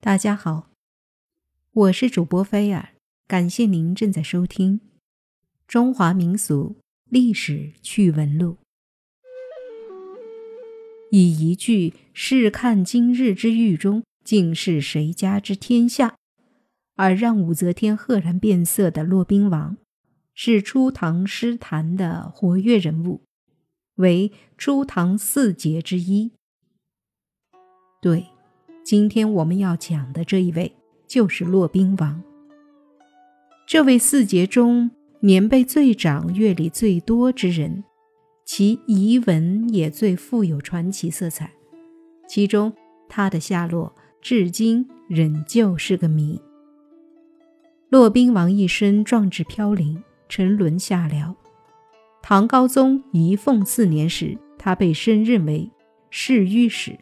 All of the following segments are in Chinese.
大家好，我是主播菲尔，感谢您正在收听《中华民俗历史趣闻录》。以一句“试看今日之狱中，竟是谁家之天下”，而让武则天赫然变色的骆宾王，是初唐诗坛的活跃人物，为初唐四杰之一。对。今天我们要讲的这一位就是骆宾王。这位四杰中年辈最长、阅历最多之人，其遗文也最富有传奇色彩。其中，他的下落至今仍旧是个谜。骆宾王一生壮志飘零，沉沦下僚。唐高宗仪凤四年时，他被升任为侍御史。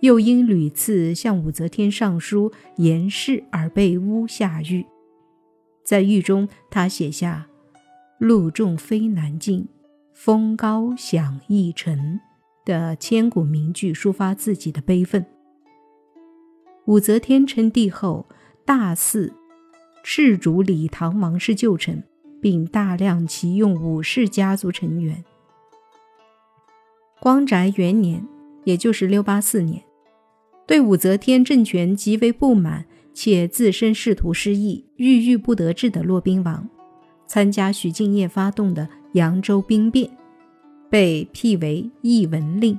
又因屡次向武则天上书言事而被诬下狱，在狱中，他写下“路重飞难进，风高响易沉”的千古名句，抒发自己的悲愤。武则天称帝后，大肆斥逐李唐王室旧臣，并大量启用武氏家族成员。光宅元年，也就是六八四年。对武则天政权极为不满，且自身仕途失意、郁郁不得志的骆宾王，参加徐敬业发动的扬州兵变，被辟为义文令。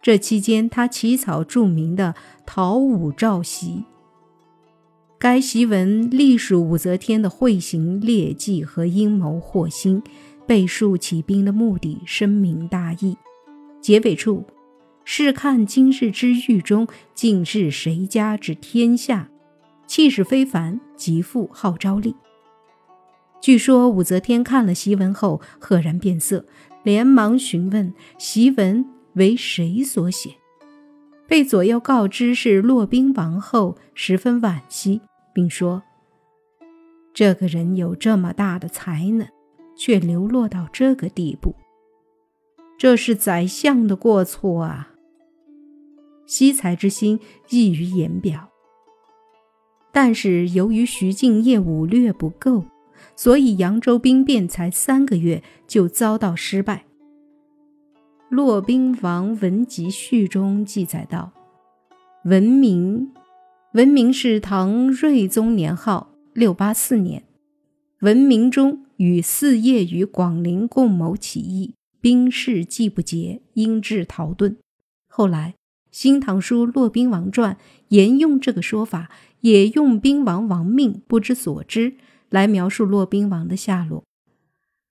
这期间，他起草著名的《讨武诏檄》，该檄文隶属武则天的会行劣迹和阴谋祸心，背述起兵的目的，深明大义。结尾处。试看今日之狱中，竟是谁家之天下？气势非凡，极富号召力。据说武则天看了檄文后，赫然变色，连忙询问檄文为谁所写。被左右告知是骆宾王后，十分惋惜，并说：“这个人有这么大的才能，却流落到这个地步，这是宰相的过错啊！”惜才之心溢于言表，但是由于徐敬业武略不够，所以扬州兵变才三个月就遭到失败。《骆宾王文集序》中记载道：“文明，文明是唐睿宗年号六八四年，文明中与四叶于广陵共谋起义，兵士既不捷，因至逃遁。后来。《新唐书·骆宾王传》沿用这个说法，也用宾王亡命不知所知来描述骆宾王的下落。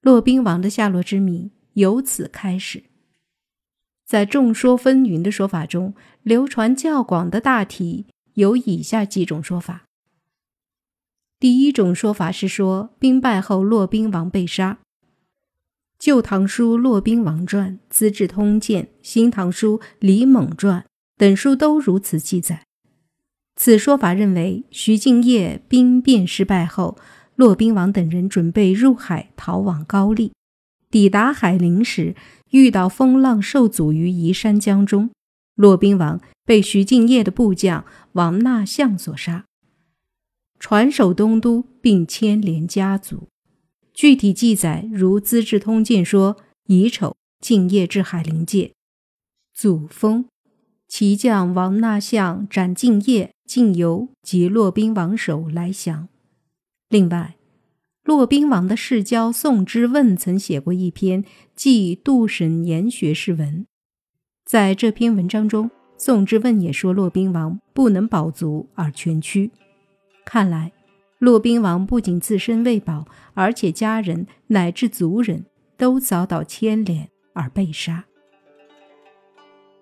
骆宾王的下落之谜由此开始。在众说纷纭的说法中，流传较广的大体有以下几种说法。第一种说法是说，兵败后骆宾王被杀。《旧唐书·骆宾王传》《资治通鉴》《新唐书·李猛传》。等书都如此记载。此说法认为，徐敬业兵变失败后，骆宾王等人准备入海逃往高丽。抵达海陵时，遇到风浪受阻于宜山江中，骆宾王被徐敬业的部将王纳相所杀，传首东都，并牵连家族。具体记载如《资治通鉴》说：乙丑，敬业至海陵界，祖封。骑将王纳相斩敬业、敬游及骆宾王首来降。另外，骆宾王的世交宋之问曾写过一篇《记杜审言学士文》。在这篇文章中，宋之问也说骆宾王不能保足而全屈。看来，骆宾王不仅自身未保，而且家人乃至族人都遭到牵连而被杀。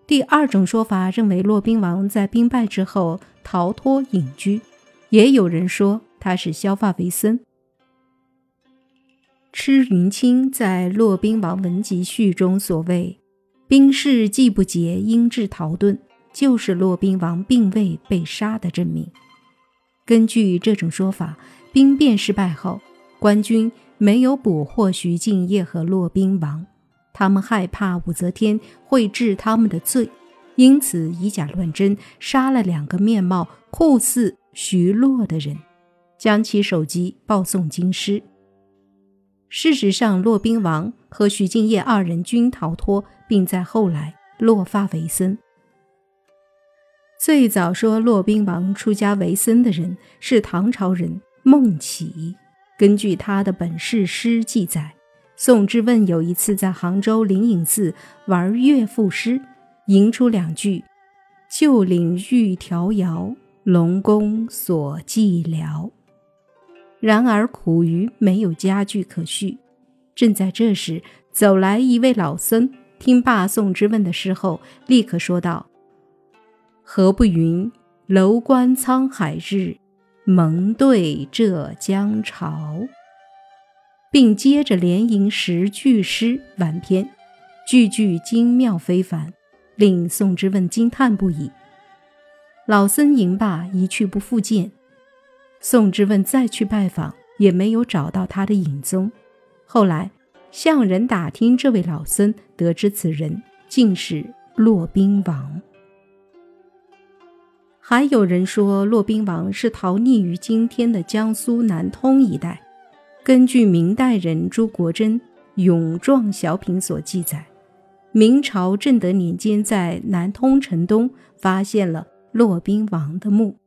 第二种说法认为，骆宾王在兵败之后逃脱隐居，也有人说他是削发为僧。吃云清在《骆宾王文集序》中所谓“兵士既不捷，因致逃遁”，就是骆宾王并未被杀的证明。根据这种说法，兵变失败后，官军没有捕获徐敬业和骆宾王。他们害怕武则天会治他们的罪，因此以假乱真，杀了两个面貌酷似徐洛的人，将其首级报送京师。事实上，骆宾王和徐敬业二人均逃脱，并在后来落发为僧。最早说骆宾王出家为僧的人是唐朝人孟起。根据他的本事诗记载，宋之问有一次在杭州灵隐寺玩乐赋诗，吟出两句：“旧岭玉迢遥，龙宫锁寂寥。”然而苦于没有佳句可续。正在这时，走来一位老僧，听罢宋之问的诗后，立刻说道。何不云楼观沧海日，蒙对浙江潮，并接着连吟十句诗完篇，句句精妙非凡，令宋之问惊叹不已。老僧吟罢一去不复见，宋之问再去拜访，也没有找到他的影踪。后来向人打听这位老僧，得知此人竟是骆宾王。还有人说，骆宾王是逃匿于今天的江苏南通一带。根据明代人朱国珍《勇壮小品》所记载，明朝正德年间在南通城东发现了骆宾王的墓，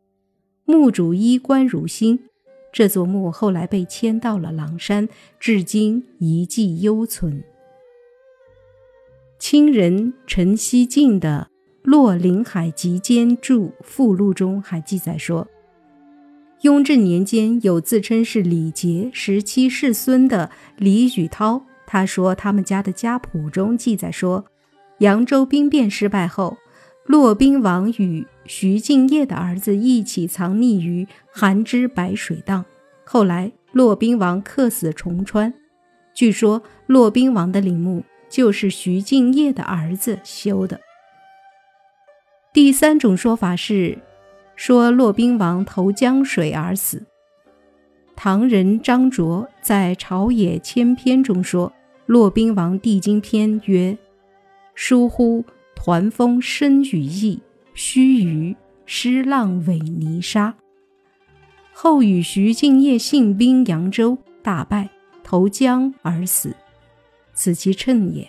墓主衣冠如新。这座墓后来被迁到了狼山，至今遗迹犹存。清人陈希进的。《洛林海集笺注附录》中还记载说，雍正年间有自称是李杰十七世孙的李宇涛，他说他们家的家谱中记载说，扬州兵变失败后，骆宾王与徐敬业的儿子一起藏匿于寒枝白水荡，后来骆宾王客死重川，据说骆宾王的陵墓就是徐敬业的儿子修的。第三种说法是，说骆宾王投江水而死。唐人张卓在《朝野千篇》中说，骆宾王帝京篇曰：“疏忽团风生羽翼，须臾湿浪尾泥沙。”后与徐敬业信兵扬州，大败，投江而死，此其称也。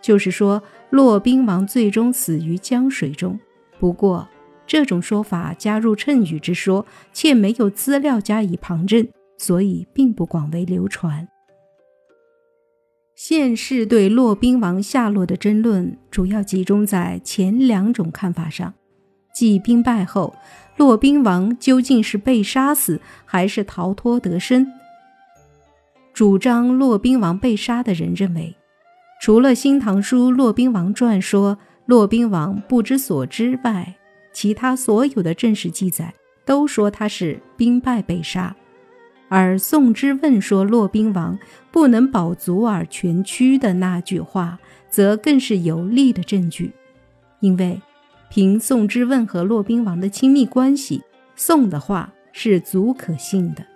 就是说，骆宾王最终死于江水中。不过，这种说法加入谶语之说，且没有资料加以旁证，所以并不广为流传。现世对骆宾王下落的争论，主要集中在前两种看法上：即兵败后，骆宾王究竟是被杀死，还是逃脱得生？主张骆宾王被杀的人认为，除了《新唐书·骆宾王传》说。骆宾王不知所之外，其他所有的正史记载都说他是兵败被杀，而宋之问说骆宾王不能保足而全屈的那句话，则更是有力的证据。因为凭宋之问和骆宾王的亲密关系，宋的话是足可信的。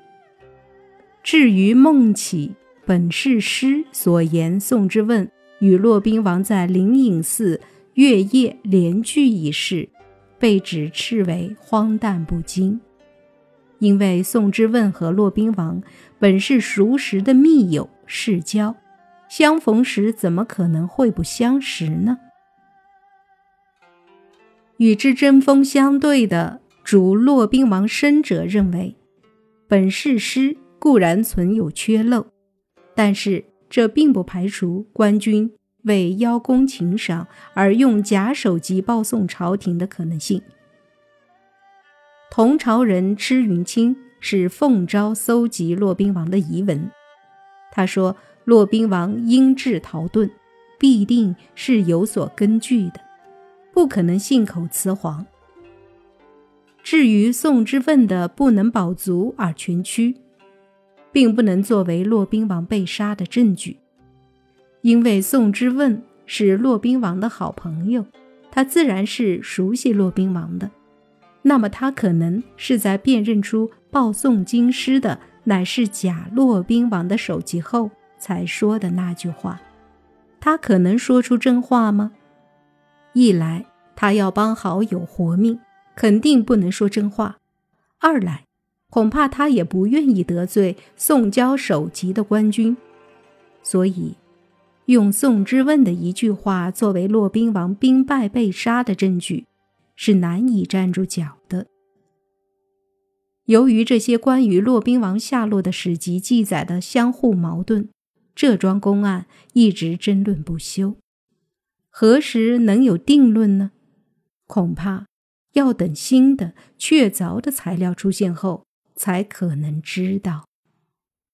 至于孟起本是诗所言，宋之问与骆宾王在灵隐寺。月夜联聚一事，被指斥为荒诞不经。因为宋之问和骆宾王本是熟识的密友世交，相逢时怎么可能会不相识呢？与之针锋相对的主骆宾王生者认为，本世诗固然存有缺漏，但是这并不排除官军。为邀功请赏而用假手机报送朝廷的可能性。同朝人吃云清是奉诏搜集骆宾王的遗文，他说骆宾王因智逃遁，必定是有所根据的，不可能信口雌黄。至于宋之问的不能保足而全屈，并不能作为骆宾王被杀的证据。因为宋之问是骆宾王的好朋友，他自然是熟悉骆宾王的。那么他可能是在辨认出报送京师的乃是假骆宾王的首级后才说的那句话。他可能说出真话吗？一来他要帮好友活命，肯定不能说真话；二来，恐怕他也不愿意得罪宋交首级的官军，所以，用宋之问的一句话作为骆宾王兵败被杀的证据，是难以站住脚的。由于这些关于骆宾王下落的史籍记载的相互矛盾，这桩公案一直争论不休。何时能有定论呢？恐怕要等新的确凿的材料出现后。才可能知道。